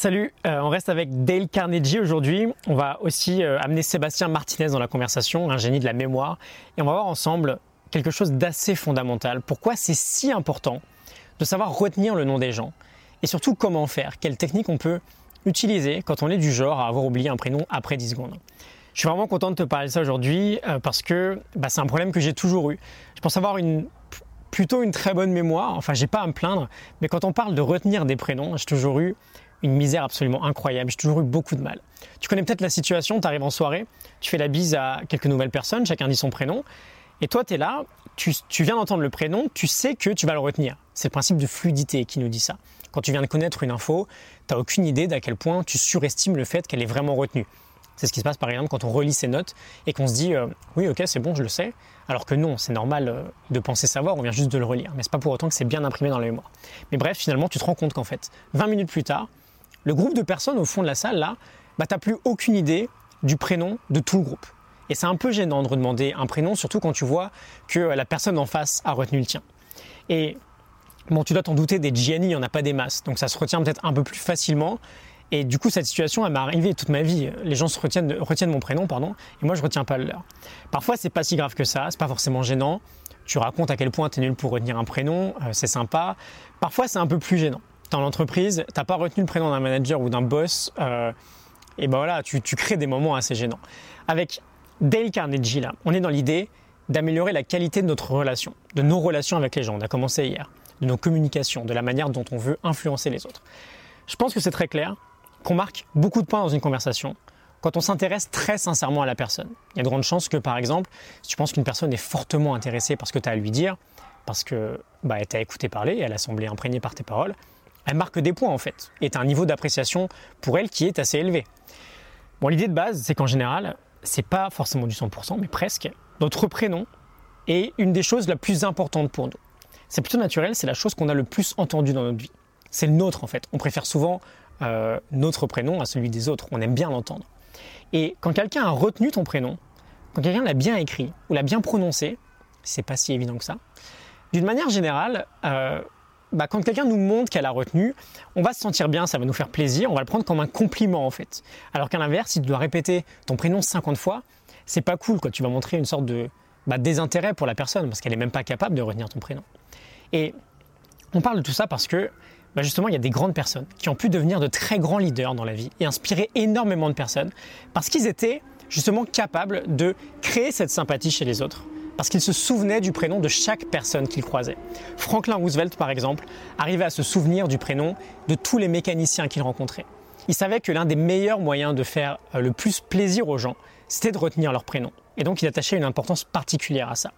Salut, euh, on reste avec Dale Carnegie aujourd'hui. On va aussi euh, amener Sébastien Martinez dans la conversation, un génie de la mémoire, et on va voir ensemble quelque chose d'assez fondamental. Pourquoi c'est si important de savoir retenir le nom des gens, et surtout comment faire, quelles techniques on peut utiliser quand on est du genre à avoir oublié un prénom après 10 secondes? Je suis vraiment content de te parler de ça aujourd'hui euh, parce que bah, c'est un problème que j'ai toujours eu. Je pense avoir une plutôt une très bonne mémoire, enfin j'ai pas à me plaindre, mais quand on parle de retenir des prénoms, j'ai toujours eu une misère absolument incroyable. J'ai toujours eu beaucoup de mal. Tu connais peut-être la situation, tu arrives en soirée, tu fais la bise à quelques nouvelles personnes, chacun dit son prénom, et toi tu es là, tu, viens d'entendre le prénom, tu sais que tu vas le retenir. C'est le principe de fluidité qui nous dit ça. Quand tu viens de connaître une info, tu n'as aucune idée d'à quel point tu surestimes le fait qu'elle est vraiment retenue. C'est ce qui se passe par exemple quand on relit ses notes et qu'on se dit euh, oui ok c'est bon je le sais, alors que non c'est normal euh, de penser savoir, on vient juste de le relire, mais c'est pas pour autant que c'est bien imprimé dans la mémoire. Mais bref finalement tu te rends compte qu'en fait 20 minutes plus tard le groupe de personnes au fond de la salle, là, bah, tu n'as plus aucune idée du prénom de tout le groupe. Et c'est un peu gênant de redemander un prénom, surtout quand tu vois que la personne en face a retenu le tien. Et bon, tu dois t'en douter, des Gianni, il n'y en a pas des masses, donc ça se retient peut-être un peu plus facilement. Et du coup, cette situation, elle m'est arrivée toute ma vie. Les gens se retiennent, mon prénom, pardon, et moi, je retiens pas le leur. Parfois, c'est pas si grave que ça, c'est pas forcément gênant. Tu racontes à quel point tu es nul pour retenir un prénom, euh, c'est sympa. Parfois, c'est un peu plus gênant dans l'entreprise, t'as pas retenu le prénom d'un manager ou d'un boss, euh, et ben voilà, tu, crées des moments assez gênants. Avec Dale Carnegie, là, on est dans l'idée d'améliorer la qualité de notre relation, de nos relations avec les gens. On a commencé hier, de nos communications, de la manière dont on veut influencer les autres. Je pense que c'est très clair qu'on marque beaucoup de points dans une conversation quand on s'intéresse très sincèrement à la personne. Il y a de grandes chances que, par exemple, si tu penses qu'une personne est fortement intéressée par ce que tu as à lui dire, parce que bah, elle t'a écouté parler et elle a semblé imprégnée par tes paroles, elle marque des points en fait, et un niveau d'appréciation pour elle qui est assez élevé. Bon, l'idée de base, c'est qu'en général, c'est pas forcément du 100%, mais presque, notre prénom est une des choses la plus importantes pour nous. C'est plutôt naturel, c'est la chose qu'on a le plus entendue dans notre vie. C'est le nôtre en fait. On préfère souvent euh, notre prénom à celui des autres. On aime bien l'entendre. Et quand quelqu'un a retenu ton prénom, quand quelqu'un l'a bien écrit ou l'a bien prononcé, c'est pas si évident que ça. D'une manière générale, euh, bah, quand quelqu'un nous montre qu'elle a retenu, on va se sentir bien, ça va nous faire plaisir, on va le prendre comme un compliment en fait. Alors qu'à l'inverse, si tu dois répéter ton prénom 50 fois, c'est pas cool quoi. Tu vas montrer une sorte de bah, désintérêt pour la personne parce qu'elle est même pas capable de retenir ton prénom. Et on parle de tout ça parce que bah, justement, il y a des grandes personnes qui ont pu devenir de très grands leaders dans la vie et inspirer énormément de personnes parce qu'ils étaient justement capables de créer cette sympathie chez les autres parce qu'il se souvenait du prénom de chaque personne qu'il croisait. Franklin Roosevelt, par exemple, arrivait à se souvenir du prénom de tous les mécaniciens qu'il rencontrait. Il savait que l'un des meilleurs moyens de faire euh, le plus plaisir aux gens, c'était de retenir leur prénom. Et donc il attachait une importance particulière à ça.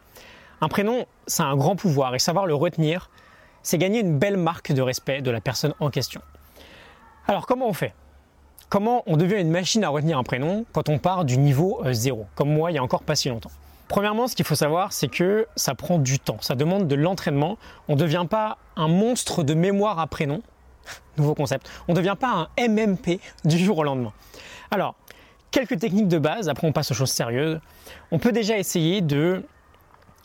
Un prénom, ça a un grand pouvoir et savoir le retenir, c'est gagner une belle marque de respect de la personne en question. Alors comment on fait? Comment on devient une machine à retenir un prénom quand on part du niveau euh, zéro, comme moi il y a encore pas si longtemps Premièrement, ce qu'il faut savoir, c'est que ça prend du temps, ça demande de l'entraînement. On ne devient pas un monstre de mémoire à prénom, nouveau concept, on ne devient pas un MMP du jour au lendemain. Alors, quelques techniques de base, après on passe aux choses sérieuses. On peut déjà essayer de...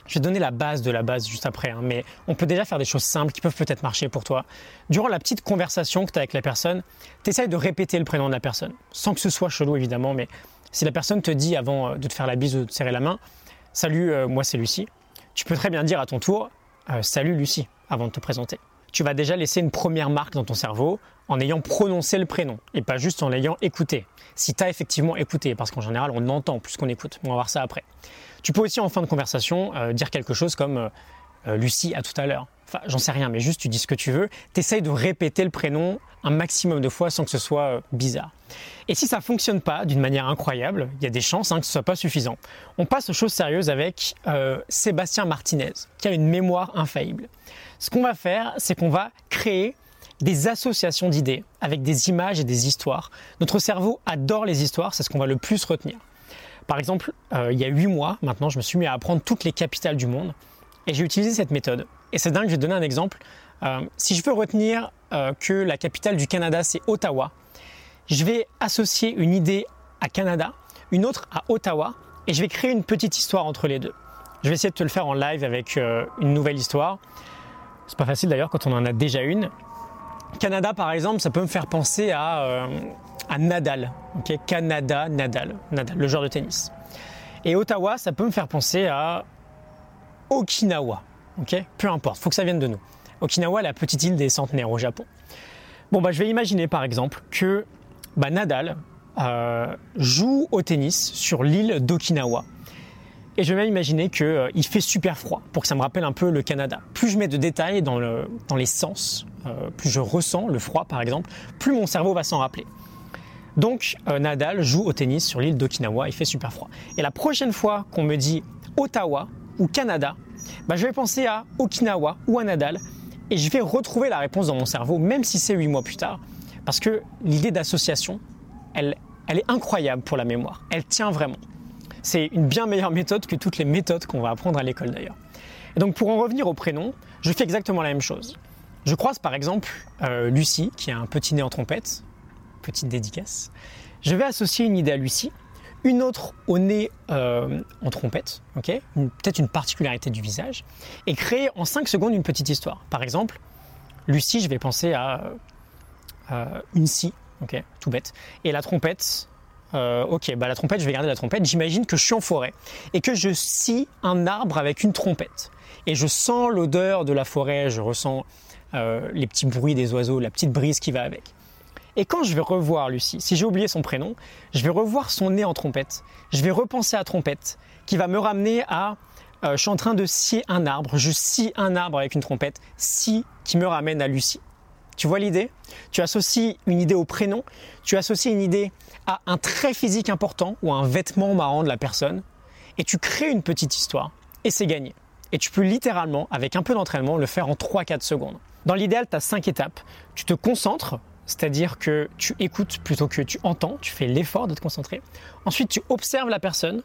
Je vais donner la base de la base juste après, hein, mais on peut déjà faire des choses simples qui peuvent peut-être marcher pour toi. Durant la petite conversation que tu as avec la personne, tu de répéter le prénom de la personne, sans que ce soit chelou évidemment, mais si la personne te dit avant euh, de te faire la bise ou de te serrer la main, Salut, euh, moi c'est Lucie. Tu peux très bien dire à ton tour euh, Salut Lucie avant de te présenter. Tu vas déjà laisser une première marque dans ton cerveau en ayant prononcé le prénom et pas juste en l'ayant écouté. Si tu effectivement écouté, parce qu'en général on entend plus qu'on écoute, on va voir ça après. Tu peux aussi en fin de conversation euh, dire quelque chose comme Lucie à tout à l'heure. Enfin, j'en sais rien, mais juste tu dis ce que tu veux. Tu essayes de répéter le prénom un maximum de fois sans que ce soit bizarre. Et si ça fonctionne pas d'une manière incroyable, il y a des chances hein, que ce soit pas suffisant. On passe aux choses sérieuses avec euh, Sébastien Martinez, qui a une mémoire infaillible. Ce qu'on va faire, c'est qu'on va créer des associations d'idées avec des images et des histoires. Notre cerveau adore les histoires, c'est ce qu'on va le plus retenir. Par exemple, euh, il y a huit mois maintenant, je me suis mis à apprendre toutes les capitales du monde et j'ai utilisé cette méthode. Et c'est dingue, je vais te donner un exemple. Euh, si je veux retenir que la capitale du Canada c'est Ottawa, je vais associer une idée à Canada, une autre à Ottawa, et je vais créer une petite histoire entre les deux. Je vais essayer de te le faire en live avec euh, une nouvelle histoire. C'est pas facile d'ailleurs quand on en a déjà une. Canada, par exemple, ça peut me faire penser à, euh, à Nadal. ok? Canada, Nadal, Nadal, le joueur de tennis. Et Ottawa, ça peut me faire penser à Okinawa. ok Peu importe, faut que ça vienne de nous. Okinawa, la petite île des centenaires au Japon. Bon, bah, je vais imaginer par exemple que bah, Nadal euh, joue au tennis sur l'île d'Okinawa. Et je vais même imaginer qu'il euh, fait super froid pour que ça me rappelle un peu le Canada. Plus je mets de détails dans, le, dans les sens, euh, plus je ressens le froid par exemple, plus mon cerveau va s'en rappeler. Donc Nadal joue au tennis sur l'île d'Okinawa, il fait super froid. Et la prochaine fois qu'on me dit Ottawa ou Canada, bah, je vais penser à Okinawa ou à Nadal et je vais retrouver la réponse dans mon cerveau, même si c'est huit mois plus tard. Parce que l'idée d'association, elle, elle est incroyable pour la mémoire. Elle tient vraiment. C'est une bien meilleure méthode que toutes les méthodes qu'on va apprendre à l'école d'ailleurs. Et donc pour en revenir au prénom, je fais exactement la même chose. Je croise par exemple euh, Lucie, qui a un petit nez en trompette, petite dédicace. Je vais associer une idée à Lucie, une autre au nez euh, en trompette, peut-être une particularité du visage, et créer en 5 secondes une petite histoire. Par exemple, Lucie, je vais penser à euh, une scie, ok, tout bête, et la trompette. Euh, ok, bah la trompette, je vais garder la trompette. J'imagine que je suis en forêt et que je scie un arbre avec une trompette. Et je sens l'odeur de la forêt, je ressens les petits bruits des oiseaux, la petite brise qui va avec. Et quand je vais revoir Lucie, si j'ai oublié son prénom, je vais revoir son nez en trompette. Je vais repenser à trompette, qui va me ramener à euh, je suis en train de scier un arbre, je scie un arbre avec une trompette, si qui me ramène à Lucie. Tu vois l'idée? Tu associes une idée au prénom, tu associes une idée à un trait physique important ou à un vêtement marrant de la personne, et tu crées une petite histoire, et c'est gagné. Et tu peux littéralement, avec un peu d'entraînement, le faire en 3-4 secondes. Dans l'idéal, tu as 5 étapes. Tu te concentres c'est-à-dire que tu écoutes plutôt que tu entends, tu fais l'effort de te concentrer. Ensuite, tu observes la personne.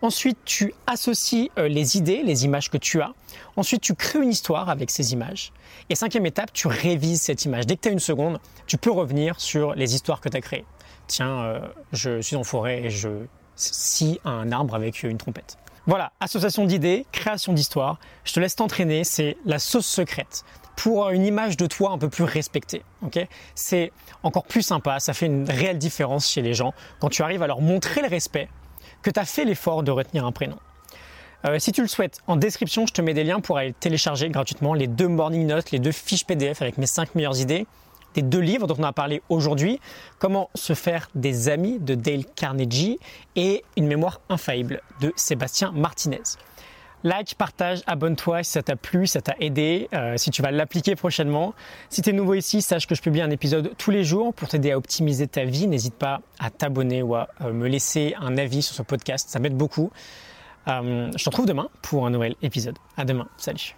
Ensuite, tu associes euh, les idées, les images que tu as. Ensuite, tu crées une histoire avec ces images. Et cinquième étape, tu révises cette image. Dès que tu as une seconde, tu peux revenir sur les histoires que tu as créées. Tiens, euh, je suis en forêt et je scie un arbre avec une trompette. Voilà, association d'idées, création d'histoires. Je te laisse t'entraîner, c'est la sauce secrète pour une image de toi un peu plus respectée. c'est encore plus sympa, ça fait une réelle différence chez les gens quand tu arrives à leur montrer le respect que tu as fait l'effort de retenir un prénom. Euh, si tu le souhaites, en description, je te mets des liens pour aller télécharger gratuitement les deux morning notes, les deux fiches PDF avec mes 5 meilleures idées, des deux livres dont on a parlé aujourd'hui, Comment se faire des amis de Dale Carnegie et Une mémoire infaillible de Sébastien Martinez. Like, partage, abonne-toi si ça t'a plu, si ça t'a aidé, euh, si tu vas l'appliquer prochainement. Si tu es nouveau ici, sache que je publie un épisode tous les jours pour t'aider à optimiser ta vie. N'hésite pas à t'abonner ou à euh, me laisser un avis sur ce podcast, ça m'aide beaucoup. Euh, je te retrouve demain pour un nouvel épisode. À demain, salut.